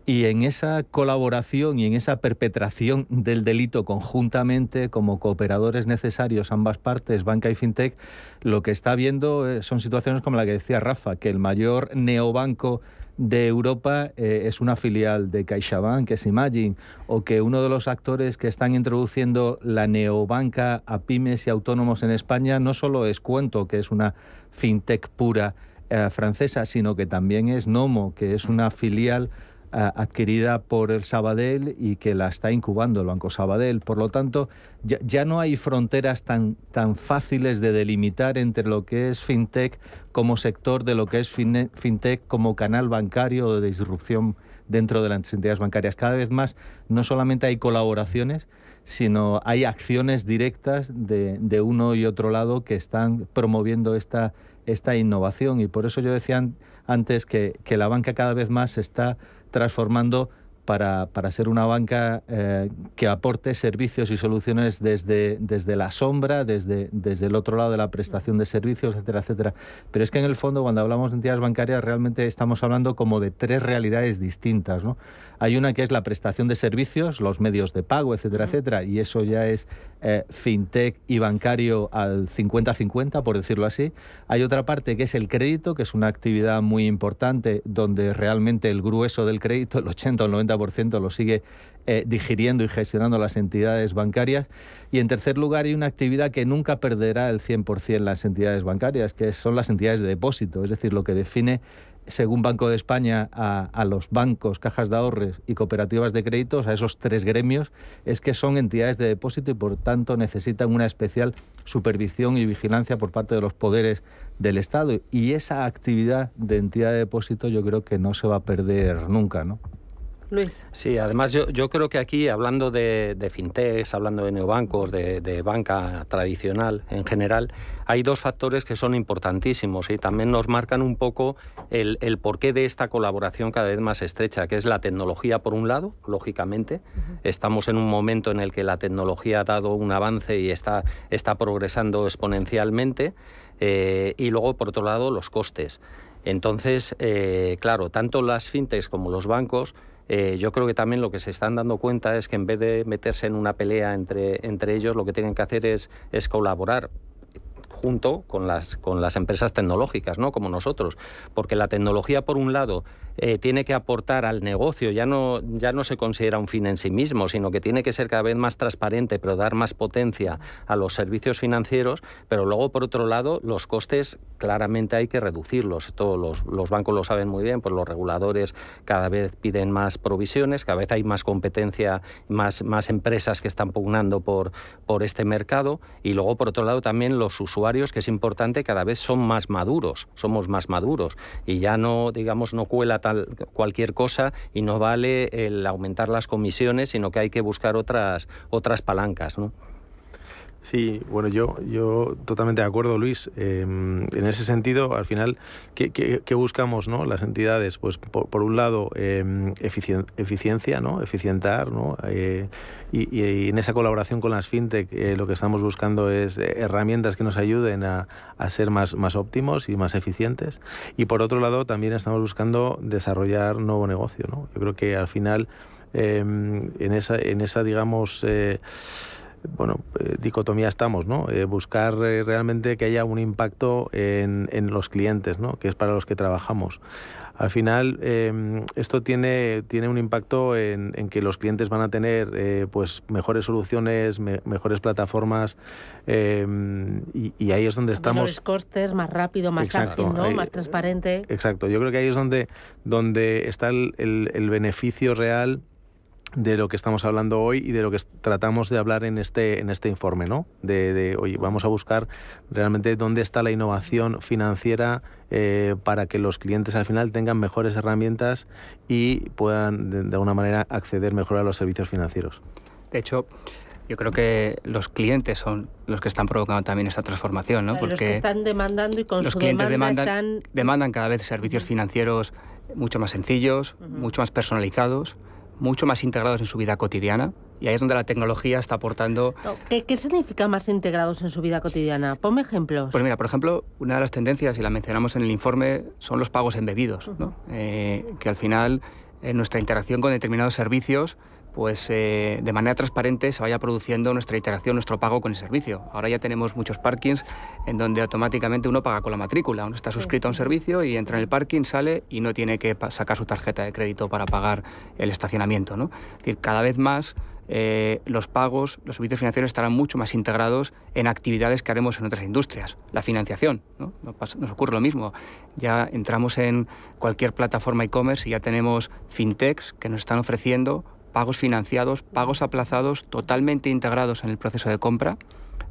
Speaker 11: Y en esa colaboración y en esa perpetración del delito conjuntamente como cooperadores necesarios ambas partes, banca y fintech, lo que está viendo eh, son situaciones como la que decía Rafa, que el mayor neobanco de Europa eh, es una filial de CaixaBank, que es Imagine, o que uno de los actores que están introduciendo la neobanca a pymes y autónomos en España no solo es Cuento, que es una fintech pura eh, francesa, sino que también es Nomo, que es una filial adquirida por el Sabadell y que la está incubando el Banco Sabadell. Por lo tanto, ya, no hay fronteras tan, tan fáciles de delimitar entre lo que es fintech como sector de lo que es fintech como canal bancario de disrupción dentro de las entidades bancarias. Cada vez más no solamente hay colaboraciones, sino hay acciones directas de, uno y otro lado que están promoviendo esta, esta innovación. Y por eso yo decía antes que, que la banca cada vez más está transformando para, para ser una banca eh, que aporte servicios y soluciones desde, desde la sombra, desde, desde el otro lado de la prestación de servicios, etcétera, etcétera. Pero es que en el fondo, cuando hablamos de entidades bancarias, realmente estamos hablando como de tres realidades distintas. ¿no? Hay una que es la prestación de servicios, los medios de pago, etcétera, etcétera, y eso ya es eh, fintech y bancario al 50-50, por decirlo así. Hay otra parte que es el crédito, que es una actividad muy importante donde realmente el grueso del crédito, el 80 o el 90%, lo sigue eh, digiriendo y gestionando las entidades bancarias. Y en tercer lugar, hay una actividad que nunca perderá el 100% las entidades bancarias, que son las entidades de depósito, es decir, lo que define según Banco de España, a, los bancos, cajas de ahorros y cooperativas de créditos, a esos tres gremios, es que son entidades de depósito y por tanto necesitan una especial supervisión y vigilancia por parte de los poderes del Estado. Y esa actividad de entidad de depósito yo creo que no se va a perder nunca, ¿no?
Speaker 10: Luis.
Speaker 18: Sí, además yo, yo creo que aquí, hablando de, de fintechs, hablando de neobancos, de, de, banca tradicional en general, hay dos factores que son importantísimos y también nos marcan un poco el, el porqué de esta colaboración cada vez más estrecha, que es la tecnología por un lado, lógicamente. Estamos en un momento en el que la tecnología ha dado un avance y está, está progresando exponencialmente. Eh, y luego, por otro lado, los costes. Entonces, eh, claro, tanto las fintechs como los bancos eh, yo creo que también lo que se están dando cuenta es que en vez de meterse en una pelea entre, entre ellos, lo que tienen que hacer es, es colaborar junto con las, con las empresas tecnológicas, ¿no? como nosotros. Porque la tecnología, por un lado, eh, tiene que aportar al negocio, ya no, ya no se considera un fin en sí mismo, sino que tiene que ser cada vez más transparente, pero dar más potencia a los servicios financieros, pero luego, por otro lado, los costes claramente hay que reducirlos. Todos los, los bancos lo saben muy bien, pues los reguladores cada vez piden más provisiones, cada vez hay más competencia, más, más empresas que están pugnando por, por este mercado, y luego, por otro lado, también los usuarios, que es importante, cada vez son más maduros, somos más maduros, y ya no, digamos, no cuela cualquier cosa y no vale el aumentar las comisiones, sino que hay que buscar otras, otras palancas. ¿no?
Speaker 14: Sí, bueno, yo, yo totalmente de acuerdo, Luis. Em, en ese sentido, al final, ¿qué, qué, buscamos ¿no? las entidades? Pues por, un lado, em, eficiencia, ¿no? eficientar, ¿no? Eh, y, en esa colaboración con las fintech eh, lo que estamos buscando es eh, herramientas que nos ayuden a, a, ser más, más óptimos y más eficientes. Y por otro lado, también estamos buscando desarrollar nuevo negocio. ¿no? Yo creo que al final, em, en, esa, en esa, digamos, bueno, eh, dicotomía estamos, ¿no? Eh, buscar eh, realmente que haya un impacto en, en, los clientes, ¿no? Que es para los que trabajamos. Al final, esto tiene, tiene un impacto en, en, que los clientes van a tener pues mejores soluciones, mejores plataformas y, y, ahí es donde estamos.
Speaker 10: Menores costes, más rápido, más ágil, ¿no? más transparente.
Speaker 14: Exacto. Yo creo que ahí es donde, donde está el, el, el beneficio real de lo que estamos hablando hoy y de lo que tratamos de hablar en este, en este informe, ¿no? De, de oye, vamos a buscar realmente dónde está la innovación financiera eh, para que los clientes al final tengan mejores herramientas y puedan de, alguna manera acceder mejor a los servicios financieros.
Speaker 17: De hecho, yo creo que los clientes son los que están provocando también esta transformación, ¿no?
Speaker 10: Porque los que están demandando y con
Speaker 17: los
Speaker 10: su
Speaker 17: clientes
Speaker 10: demanda
Speaker 17: demandan,
Speaker 10: están...
Speaker 17: demandan cada vez servicios financieros mucho más sencillos, mucho más personalizados mucho más integrados en su vida cotidiana y ahí es donde la tecnología está aportando...
Speaker 10: ¿Qué, significa más integrados en su vida cotidiana? Ponme ejemplos.
Speaker 17: Pues mira, por ejemplo, una de las tendencias, y la mencionamos en el informe, son los pagos embebidos, ¿no? Eh, que al final en nuestra interacción con determinados servicios pues eh, de manera transparente se vaya produciendo nuestra interacción, nuestro pago con el servicio. Ahora ya tenemos muchos parkings en donde automáticamente uno paga con la matrícula, uno está suscrito a un servicio y entra en el parking, sale y no tiene que sacar su tarjeta de crédito para pagar el estacionamiento. ¿no? Es decir, cada vez más eh, los pagos, los servicios financieros estarán mucho más integrados en actividades que haremos en otras industrias. La financiación, ¿no? nos ocurre lo mismo. Ya entramos en cualquier plataforma e-commerce y ya tenemos fintechs que nos están ofreciendo pagos financiados, pagos aplazados, totalmente integrados en el proceso de compra,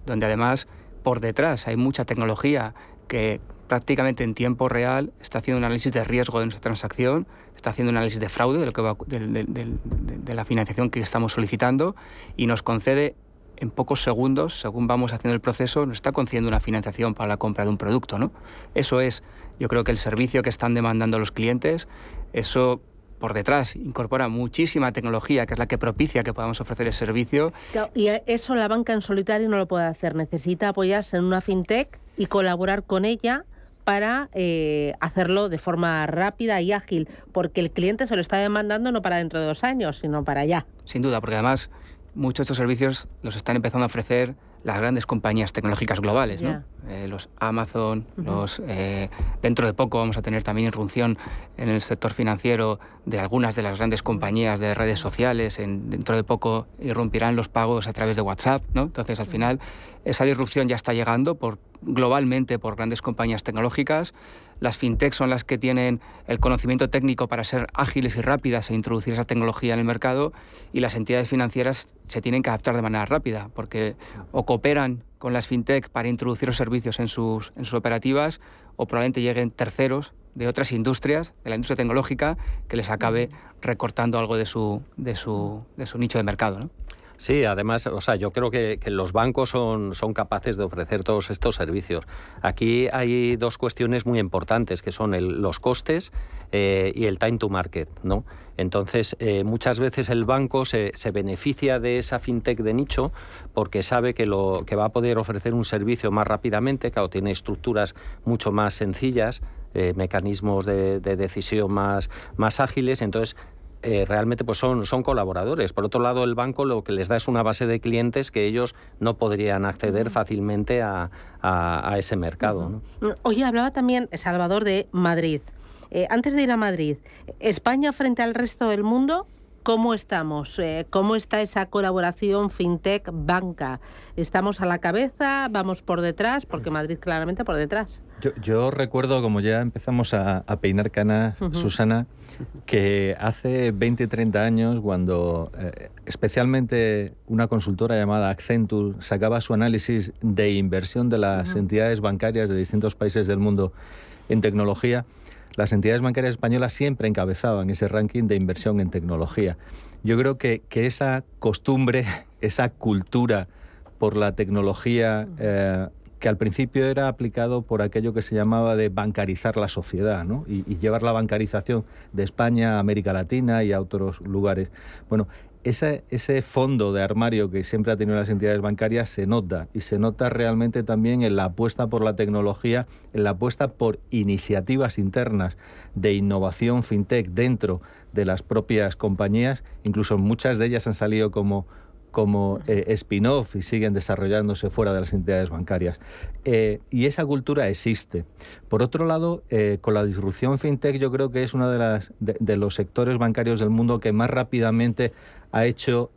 Speaker 17: donde además por detrás hay mucha tecnología que prácticamente en tiempo real está haciendo un análisis de riesgo de nuestra transacción, está haciendo un análisis de fraude de, la financiación que estamos solicitando y nos concede en pocos segundos, según vamos haciendo el proceso, nos está concediendo una financiación para la compra de un producto. ¿no? Eso es, yo creo que el servicio que están demandando los clientes, eso por detrás incorpora muchísima tecnología que es la que propicia que podamos ofrecer el servicio.
Speaker 10: Y eso la banca en solitario no lo puede hacer, necesita apoyarse en una fintech y colaborar con ella para eh, hacerlo de forma rápida y ágil, porque el cliente se lo está demandando no para dentro de dos años, sino para allá.
Speaker 17: Sin duda, porque además muchos de estos servicios los están empezando a ofrecer las grandes compañías tecnológicas globales, ¿no? Eh, los Amazon, los eh, dentro de poco vamos a tener también irrupción en el sector financiero de algunas de las grandes compañías de redes sociales. En, dentro de poco irrumpirán los pagos a través de WhatsApp, ¿no? Entonces al final esa disrupción ya está llegando por globalmente por grandes compañías tecnológicas. Las fintechs son las que tienen el conocimiento técnico para ser ágiles y rápidas e introducir esa tecnología en el mercado y las entidades financieras se tienen que adaptar de manera rápida porque o cooperan con las fintech para introducir los servicios en sus, en sus operativas o probablemente lleguen terceros de otras industrias, de la industria tecnológica, que les acabe recortando algo de su, de su, de su nicho de mercado. ¿no?
Speaker 18: Sí, además, o sea, yo creo que, los bancos son, son, capaces de ofrecer todos estos servicios. Aquí hay dos cuestiones muy importantes, que son los costes eh, y el time to market, ¿no? Entonces, eh, muchas veces el banco se, beneficia de esa fintech de nicho porque sabe que, lo, que va a poder ofrecer un servicio más rápidamente, claro, tiene estructuras mucho más sencillas, eh, mecanismos de, de, decisión más, más ágiles, entonces eh, realmente pues son, son colaboradores. Por otro lado, el banco lo que les da es una base de clientes que ellos no podrían acceder fácilmente a, ese mercado.
Speaker 10: Oye, hablaba también Salvador de Madrid. Eh, antes de ir a Madrid, España frente al resto del mundo, ¿Cómo estamos? Eh, ¿Cómo está esa colaboración fintech-banca? ¿Estamos a la cabeza? ¿Vamos por detrás? Porque Madrid claramente por detrás.
Speaker 11: Yo, recuerdo, como ya empezamos a, peinar canas, Susana, que hace 20, 30 años, cuando eh, especialmente una consultora llamada Accenture sacaba su análisis de inversión de las entidades bancarias de distintos países del mundo en tecnología, las entidades bancarias españolas siempre encabezaban ese ranking de inversión en tecnología. Yo creo que, esa costumbre, esa cultura por la tecnología eh, que al principio era aplicado por aquello que se llamaba de bancarizar la sociedad ¿no? y, llevar la bancarización de España a América Latina y a otros lugares. Bueno, ese, ese fondo de armario que siempre ha tenido las entidades bancarias se nota y se nota realmente también en la apuesta por la tecnología, en la apuesta por iniciativas internas de innovación fintech dentro de las propias compañías, incluso muchas de ellas han salido como como eh, spin-off y siguen desarrollándose fuera de las entidades bancarias. Eh, y esa cultura existe. Por otro lado, eh, con la disrupción fintech yo creo que es uno de, los sectores bancarios del mundo que más rápidamente ha hecho,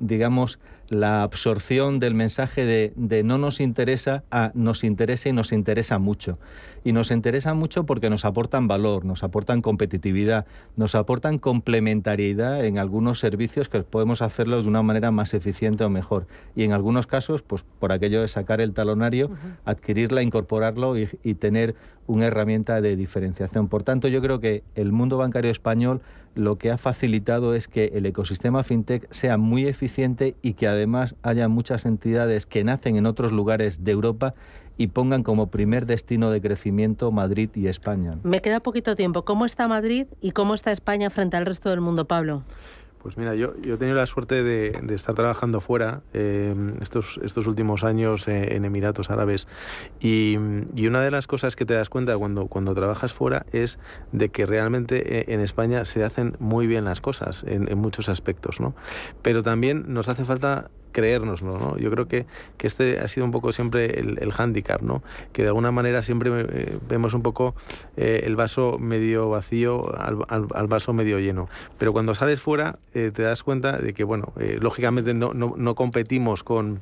Speaker 11: digamos, la absorción del mensaje de, de, no nos interesa a nos interesa y nos interesa mucho. Y nos interesa mucho porque nos aportan valor, nos aportan competitividad, nos aportan complementariedad en algunos servicios que podemos hacerlos de una manera más eficiente o mejor. Y en algunos casos, pues por aquello de sacar el talonario, adquirirla, incorporarlo y, y tener una herramienta de diferenciación. Por tanto, yo creo que el mundo bancario español lo que ha facilitado es que el ecosistema fintech sea muy eficiente y que además haya muchas entidades que nacen en otros lugares de Europa y pongan como primer destino de crecimiento Madrid y España.
Speaker 10: Me queda poquito tiempo. ¿Cómo está Madrid y cómo está España frente al resto del mundo, Pablo?
Speaker 14: Pues mira, yo, yo he tenido la suerte de, estar trabajando fuera em, estos, estos últimos años en Emiratos Árabes y, una de las cosas que te das cuenta cuando, cuando trabajas fuera es de que realmente eh, en España se hacen muy bien las cosas en, en muchos aspectos, ¿no? Pero también nos hace falta creérnoslo, ¿no? Yo creo que, que este ha sido un poco siempre el, el hándicap, ¿no? Que de alguna manera siempre eh, vemos un poco eh, el vaso medio vacío al, al, vaso medio lleno. Pero cuando sales fuera eh, te das cuenta de que, bueno, lógicamente no, no, no, competimos con,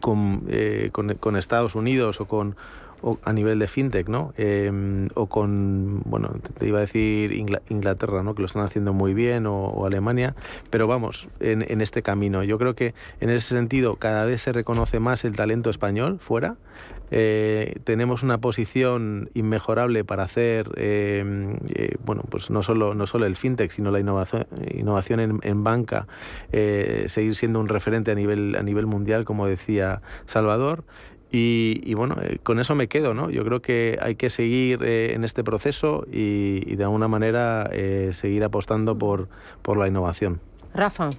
Speaker 14: con, con, con Estados Unidos o con o a nivel de fintech, ¿no? Em, o con, bueno, te iba a decir Inglaterra, ¿no? Que lo están haciendo muy bien, o, Alemania, pero vamos, en, este camino. Yo creo que en ese sentido cada vez se reconoce más el talento español fuera. Eh, tenemos una posición inmejorable para hacer, em, eh, bueno, pues no solo, no solo el fintech, sino la innovación, en, en banca, eh, seguir siendo un referente a nivel, a nivel mundial, como decía Salvador. Y, bueno, eh, con eso me quedo, ¿no? Yo creo que hay que seguir eh, en este proceso y, de alguna manera eh, seguir apostando por, por la innovación.
Speaker 10: Rafa.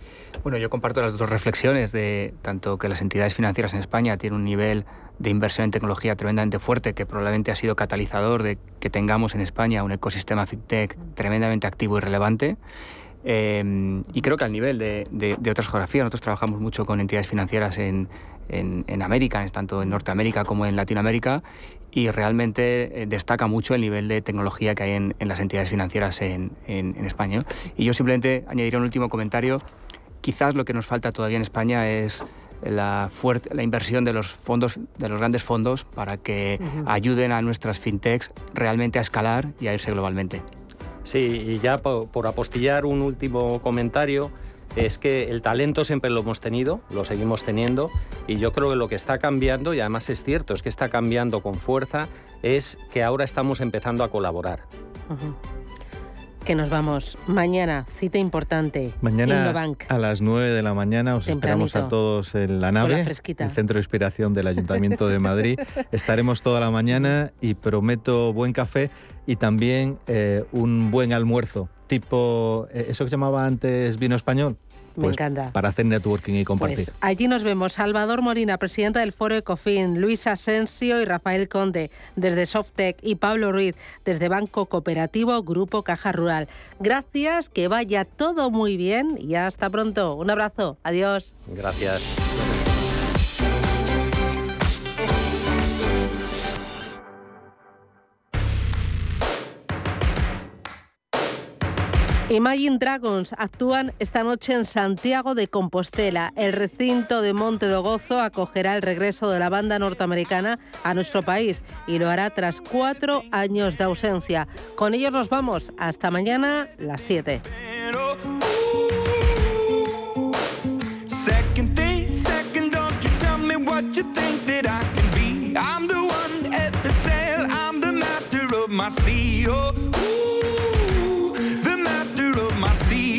Speaker 17: Bueno, yo comparto las dos reflexiones de tanto que las entidades financieras en España tienen un nivel de inversión en tecnología tremendamente fuerte, que probablemente ha sido catalizador de que tengamos en España un ecosistema fintech tremendamente activo y relevante. Em, y creo que al nivel de, otras geografías, nosotros trabajamos mucho con entidades financieras en, América, tanto en Norteamérica como en Latinoamérica, y realmente eh, destaca mucho el nivel de tecnología que hay en, las entidades financieras en, España. Y yo simplemente añadiría un último comentario. Quizás lo que nos falta todavía en España es la, fuerte, la inversión de los fondos, de los grandes fondos, para que ayuden a nuestras fintechs realmente a escalar y a irse globalmente.
Speaker 18: Sí, y ya por, apostillar un último comentario, es que el talento siempre lo hemos tenido, lo seguimos teniendo, y yo creo que lo que está cambiando, y además es cierto, es que está cambiando con fuerza, es que ahora estamos empezando a colaborar.
Speaker 10: Que nos vamos mañana, cita importante.
Speaker 11: Mañana a las 9 de la mañana os esperamos a todos en la nave, el centro de inspiración del Ayuntamiento de Madrid. Estaremos toda la mañana y prometo buen café y también eh, un buen almuerzo, tipo eh, eso que llamaba antes vino español.
Speaker 10: Me pues, encanta.
Speaker 11: Para hacer networking y compartir. Pues
Speaker 10: allí nos vemos. Salvador Morina, presidenta del Foro Ecofin, Luis Asensio y Rafael Conde desde Softec y Pablo Ruiz desde Banco Cooperativo Grupo Caja Rural. Gracias, que vaya todo muy bien y hasta pronto. Un abrazo. Adiós.
Speaker 18: Gracias.
Speaker 10: Imagine Dragons actúan esta noche en Santiago de Compostela. El recinto de Monte de Gozo acogerá el regreso de la banda norteamericana a nuestro país y lo hará tras cuatro años de ausencia. Con ellos nos vamos. Hasta mañana, las 7.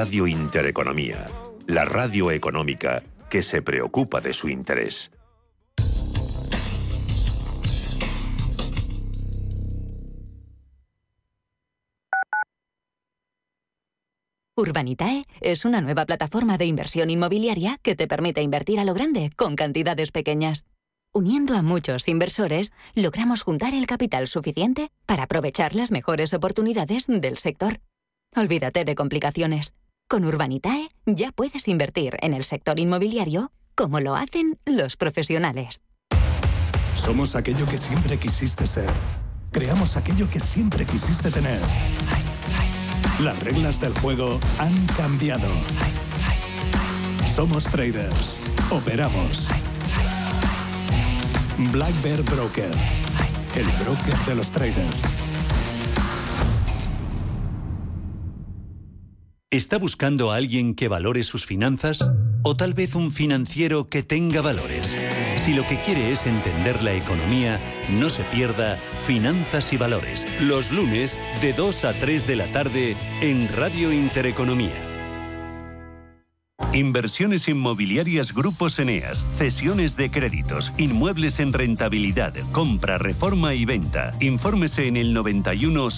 Speaker 19: Radio Intereconomía, la radio económica que se preocupa de su interés.
Speaker 20: Urbanitae es una nueva plataforma de inversión inmobiliaria que te permite invertir a lo grande con cantidades pequeñas. Uniendo a muchos inversores, logramos juntar el capital suficiente para aprovechar las mejores oportunidades del sector. Olvídate de complicaciones. Con Urbanitae ya puedes invertir en el sector inmobiliario como lo hacen los profesionales.
Speaker 21: Somos aquello que siempre quisiste ser. Creamos aquello que siempre quisiste tener. Las reglas del juego han cambiado. Somos traders. Operamos. Black Bear Broker. El broker de los traders.
Speaker 4: ¿Está buscando a alguien que valore sus finanzas? ¿O tal vez un financiero que tenga valores? Si lo que quiere es entender la economía, no se pierda Finanzas y Valores, los lunes de 2 a 3 de la tarde en Radio Intereconomía. Inversiones inmobiliarias Grupos Eneas, cesiones de créditos, inmuebles en rentabilidad, compra, reforma y venta. Infórmese en el 91